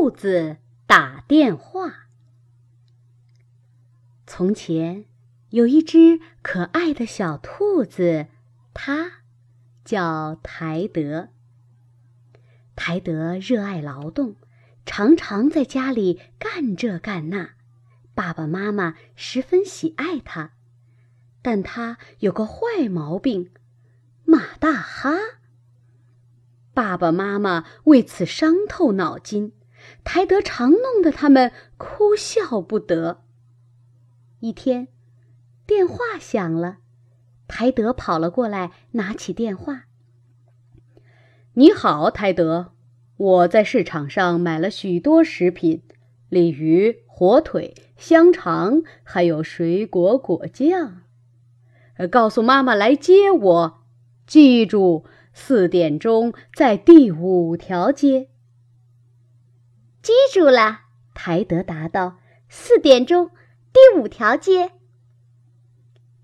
兔子打电话。从前有一只可爱的小兔子，它叫台德。台德热爱劳动，常常在家里干这干那，爸爸妈妈十分喜爱他。但他有个坏毛病，马大哈。爸爸妈妈为此伤透脑筋，台德常弄得他们哭笑不得。一天，电话响了，台德跑了过来，拿起电话：“你好，台德，我在市场上买了许多食品，鲤鱼、火腿、香肠，还有水果果酱。告诉妈妈来接我，记住。”四点钟在第五条街。记住了，台德答道：“四点钟，第五条街。”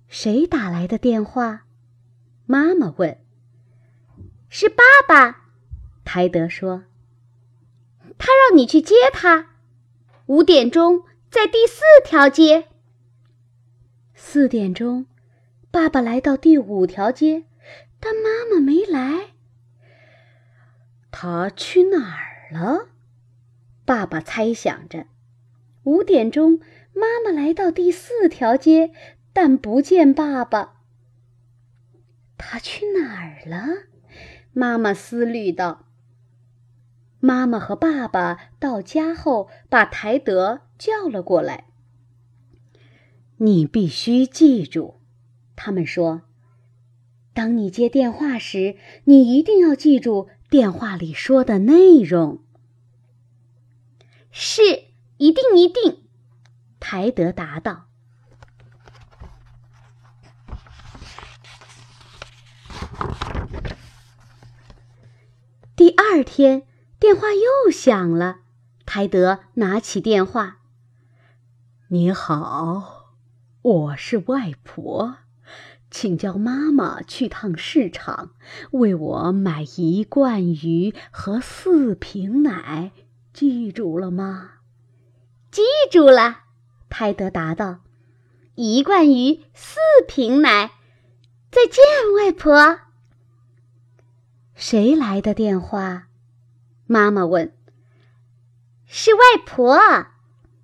谁打来的电话？妈妈问。是爸爸，台德说。他让你去接他。五点钟在第四条街。四点钟，爸爸来到第五条街。但妈妈没来，他去哪儿了？爸爸猜想着。五点钟，妈妈来到第四条街，但不见爸爸。他去哪儿了？妈妈思虑道。妈妈和爸爸到家后，把台德叫了过来。你必须记住，他们说。当你接电话时，你一定要记住电话里说的内容。是，一定一定。台德答道。第二天，电话又响了。台德拿起电话：“你好，我是外婆。”请叫妈妈去趟市场，为我买一罐鱼和四瓶奶，记住了吗？记住了，泰德答道。一罐鱼，四瓶奶。再见，外婆。谁来的电话？妈妈问。是外婆，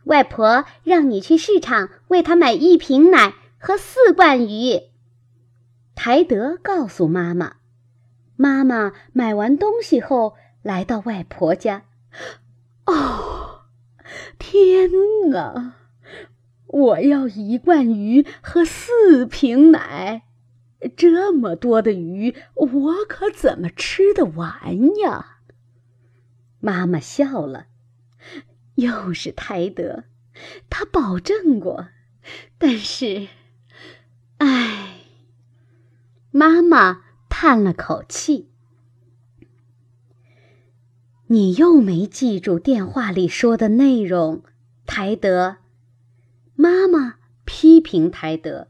外婆让你去市场为她买一瓶奶和四罐鱼。台德告诉妈妈：“妈妈买完东西后，来到外婆家。啊，我要一罐鱼和四瓶奶。这么多的鱼，我可怎么吃得完呀？”妈妈笑了。又是泰德，他保证过，但是，唉。妈妈叹了口气：“你又没记住电话里说的内容。”台德，妈妈批评台德：“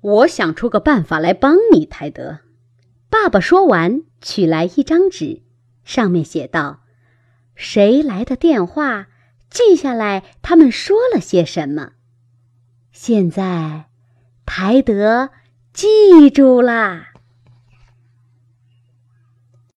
我想出个办法来帮你，台德。”爸爸说完，取来一张纸，上面写道：“谁来的电话？记下来，他们说了些什么。”现在，台德记住啦。